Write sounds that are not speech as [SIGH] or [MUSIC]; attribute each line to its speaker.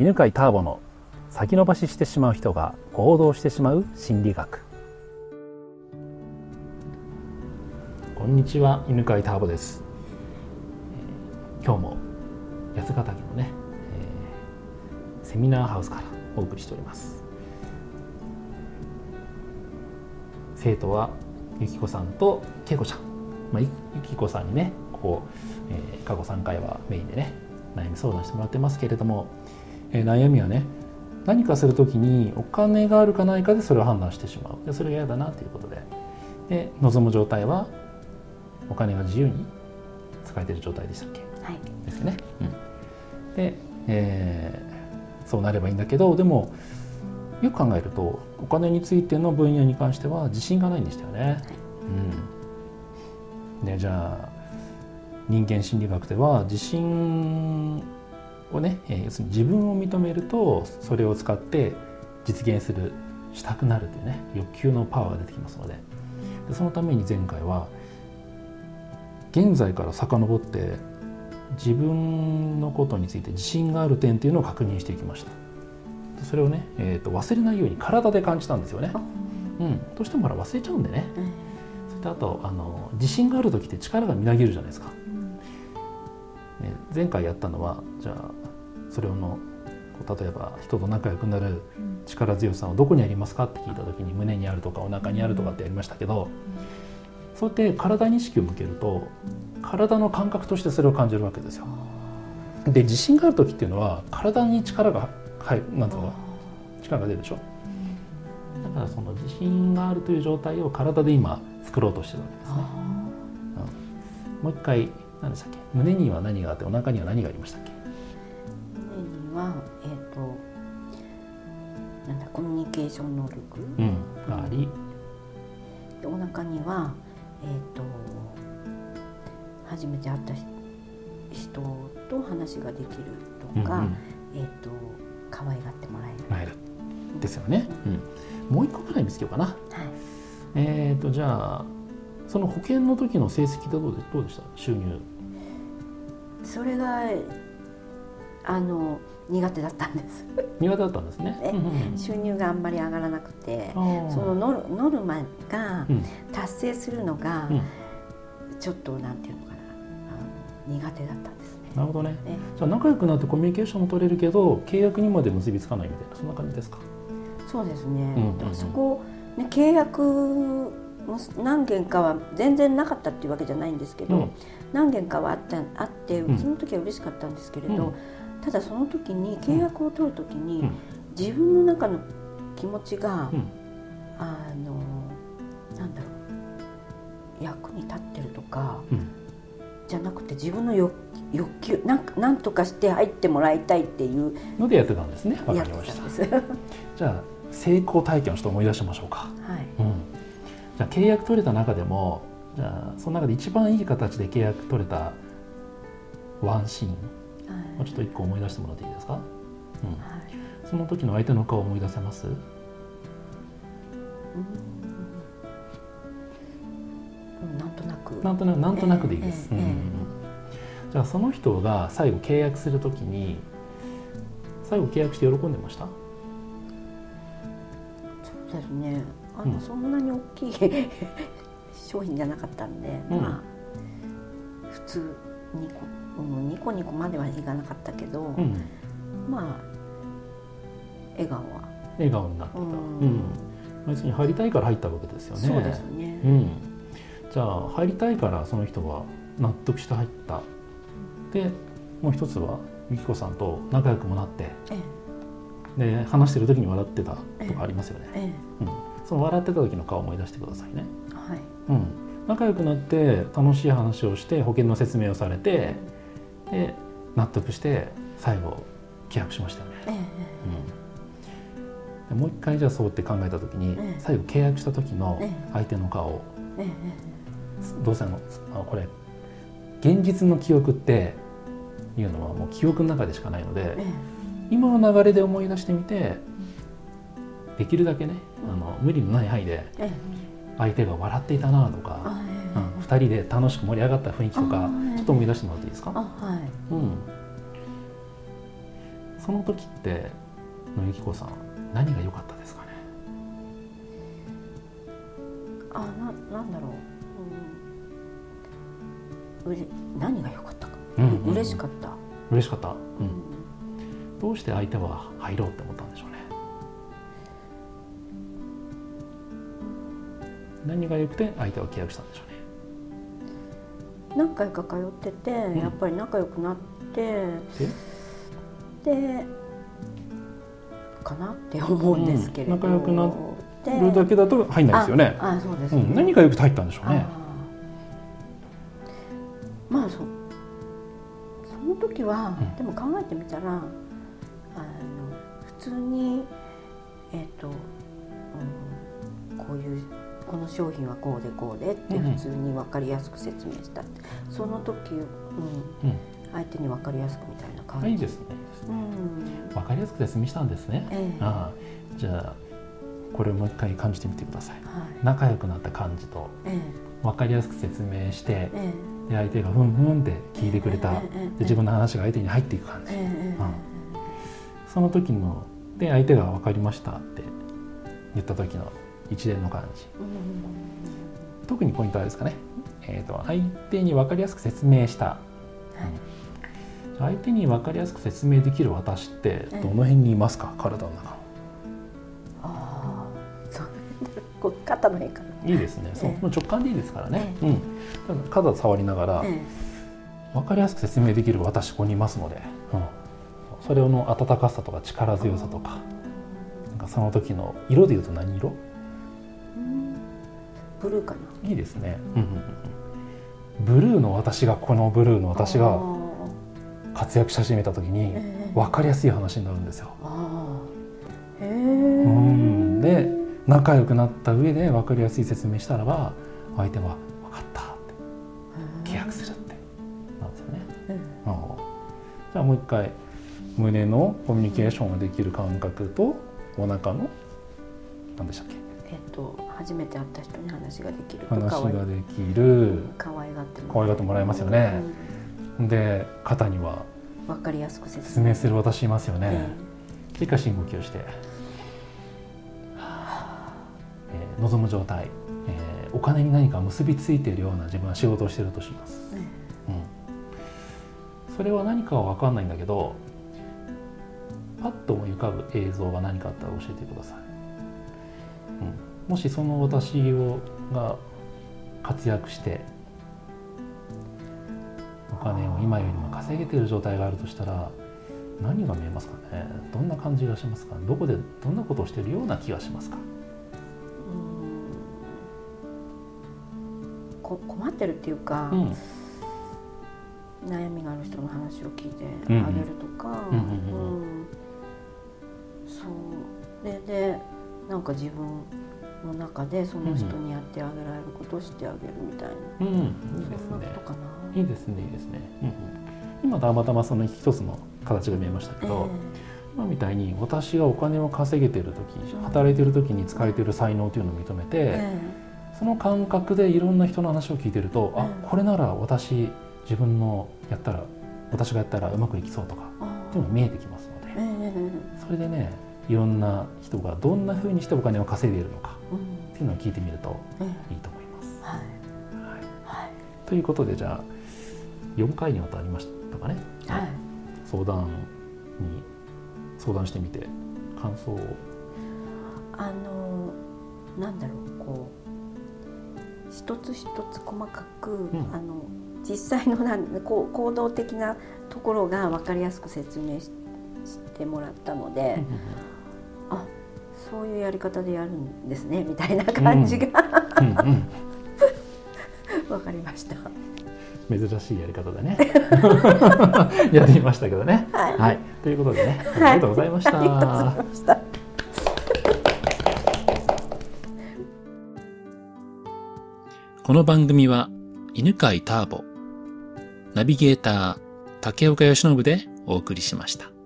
Speaker 1: 犬飼ターボの先延ばししてしまう人が行動してしまう心理学。こんにちは犬飼ターボです。今日も八ヶ岳のね、えー、セミナーハウスからお送りしております。生徒はゆきこさんとけいこちゃん、まあ、ゆきこさんにねここ、えー、過去3回はメインでね悩み相談してもらってますけれども、えー、悩みはね何かする時にお金があるかないかでそれを判断してしまう。でそれが嫌だなということで。で望む状態はお金が自由に使えてる状態でしたっけ、
Speaker 2: はい、
Speaker 1: ですよね。うん、で、えー、そうなればいいんだけどでもよく考えるとお金についての分野に関しては自信がないんでしたよね。はい、うん、でじゃあ人間心理学では自信をね、えー、要するに自分を認めるとそれを使って実現するしたくなるというね欲求のパワーが出てきますので。でそのために前回は現在から遡って自分のことについて自信がある点っていうのを確認していきました。それをね、えーと、忘れないように体で感じたんですよね、うん、どうしてもほら忘れちゃうんでね、うん、それとあとあの自信がある時って力がみなぎるじゃないですか、うん、ね、前回やったのはじゃあそれをの例えば人と仲良くなる力強さをどこにありますかって聞いた時に胸にあるとかお腹にあるとかってやりましたけど、そうやって体に意識を向けると体の感覚としてそれを感じるわけですよ。で自信がある時っていうのは体に力がはいなんていうの力が出るでしょ。だからその自信があるという状態を体で今作ろうとしてるわけですね。うん、もう一回何でしたっけ？胸には何があってお腹には何がありましたっけ？
Speaker 2: はえっ、ー、となんだコミュニケーション能力、
Speaker 1: うん、があり。
Speaker 2: お腹にはえーと、初めて会った人と話ができるとか、うんうん、えーと、可愛がってもらえる。
Speaker 1: ですよね、うん、もう一個ぐらい見つけようかな。はい、えっ、ー、とじゃあその保険の時の成績ってどうでどうでした？収入。
Speaker 2: それがあの苦手だったんです。
Speaker 1: 苦手だったんですね、
Speaker 2: 収入があんまり上がらなくてそのノルノルマが達成するのが、ちょっとなんていうのかな。苦手だったんですね。
Speaker 1: なるほどね。じゃあ仲良くなってコミュニケーションも取れるけど契約にまで結びつかないみたいなそんな感じですか？
Speaker 2: そうですね、うんうんうん、そこ、ね、契約何件かは全然なかったっていうわけじゃないんですけど、うん、何件かはあったあってその時は嬉しかったんですけれど、うんただその時に契約を取る時に、自分の中の気持ちが、あのなんだろう役に立ってるとか、じゃなくて自分の欲欲求なんかなんとかして入ってもらいたいっていう
Speaker 1: のでやってたんですね。わかりました。[LAUGHS] じゃあ成功体験をちょっと思い出しましょうか。はい。うん。じゃあ契約取れた中でもじゃあその中で一番いい形で契約取れたワンシーンもうちょっと一個思い出してもらっていいですか、うん。はい、その時の相手の顔を思い出せます、
Speaker 2: うん、なんとなく。
Speaker 1: なんとなくなんとなくでいいです、えーえーうん、じゃあその人が最後契約する時に最後契約して喜んでました？
Speaker 2: そうですね。あの、うん、そんなに大きい [LAUGHS] 商品じゃなかったんで、まあ普通にこうん、ニコニコまではいかなかったけど、うん、まあ笑顔は。
Speaker 1: 笑顔になってた、うん、別に入りたいから入ったわけですよね。
Speaker 2: そうですね、う
Speaker 1: ん、じゃあ入りたいからその人は納得して入った。でもう一つは美紀子さんと仲良くもなって、ええ、で話してる時に笑ってたとかありますよね、ええ、うん、その笑ってた時の顔を思い出してくださいね。はい、うん、仲良くなって楽しい話をして保険の説明をされて、で納得して最後契約しましたよね。えうん、もう一回じゃあそうって考えた時に、え最後契約した時の相手の顔、えどうせあの？あこれ。現実の記憶っていうのはもう記憶の中でしかないので、今の流れで思い出してみてできるだけねあの無理のない範囲で相手が笑っていたなとか、うん、2人で楽しく盛り上がった雰囲気とかちょっと思い出してもらっていいですか、はい。うん、その時ってのゆきこさん何が良かったですかね？
Speaker 2: あななんだろう、うん、うれ何が良かったか、うんうんうん、嬉しかった。
Speaker 1: 嬉しかった、うん、どうして相手は入ろうって思ったんでしょうね。何が良くて相手は契約したんでしょうね
Speaker 2: 何回か通ってて、うん、やっぱり仲良くなってでかな？って思うんですけれど、うん、
Speaker 1: 仲良くなるだけだと入んないですよね。
Speaker 2: あそうです、ね
Speaker 1: うん、何が良くて入ったんでしょうね。
Speaker 2: まあそその時は、でも考えてみたらあの普通にえっ、ー、と、うん、こういうこの商品はこうでこうでって普通に分かりやすく説明したって、うん、その時、うん、相手に分かりやすくみたいな感じ。
Speaker 1: いいですね。うん、分かりやすく説明したんですね、ええ、ああじゃあこれをもう一回感じてみてください、はい、仲良くなった感じと、ええ、分かりやすく説明して、ええ、で相手がふんふんって聞いてくれた、で自分の話が相手に入っていく感じ、うん、その時ので相手が分かりましたって言った時の一連の感じ、特にポイントはですかね、えーと、相手に分かりやすく説明した、はい、相手に分かりやすく説明できる私ってどの辺にいますか、体の中。あ
Speaker 2: あそう。肩の辺か
Speaker 1: いいですね、そう。直感でいいですからね、うん、肩触りながら、分かりやすく説明できる私ここにいますので、うん、それの温かさとか力強さとかなんかその時の色でいうと何色？
Speaker 2: ブルーか
Speaker 1: な。いいですね。ブルーの私がこのブルーの私が活躍し始めた時に分かりやすい話になるんですよ。へうん。で仲良くなった上で分かりやすい説明したらば相手は「分かった」って契約するって。なんですよね。じゃあもう一回胸のコミュニケーションができる感覚とお腹の何でしたっけ？
Speaker 2: えっと、初めて会った人に話ができる
Speaker 1: 話ができる。
Speaker 2: 可愛がって
Speaker 1: 可愛がってもらえますよね、うん、で肩には
Speaker 2: 分かりやすく
Speaker 1: 説明。する私いますよね、えー、一回深呼吸をして、えー、望む状態、えー、お金に何か結びついているような自分は仕事をしているとします、うん、それは何かは分かんないんだけどパッと思い浮かぶ映像が何かあったら教えてください。うん、もしその私をが活躍してお金を今よりも稼げている状態があるとしたら何が見えますかね？どんな感じがしますか？どこでどんなことをしているような気がしますか？
Speaker 2: こ困ってるっていうか、うん、悩みがある人の話を聞いてあげるとかそう。ででなんか自分の中でその人にやってあげられることをしてあげるみたいな、うん、いいですね。
Speaker 1: いいですね。いいですね、うん、今たまたまその一つの形が見えましたけど、えー、今みたいに私がお金を稼げてる時働いてる時に使えてる才能というのを認めて、えー、その感覚でいろんな人の話を聞いてると、えー、あこれなら私自分のやったら私がやったらうまくいきそうとかっていうのが見えてきますので、それでねいろんな人がどんなふうにしてお金を稼いでいるのかっていうのを聞いてみるといいと思います。はい。はい、ということでじゃあ4回にわたりましたかね、はい、相談に相談してみて感想を。
Speaker 2: あのなんだろうこう一つ一つ細かく、うん、あの実際のなんこう行動的なところが分かりやすく説明してもらったので。あそういうやり方でやるんですねみたいな感じが、うん。うん、[LAUGHS] 分かりました。
Speaker 1: 珍しいやり方でね。[LAUGHS] やってみましたけどね、はい、はい、ということでねありがとうございました、はいこの番組は犬飼ターボナビゲーター竹岡由伸でお送りしました。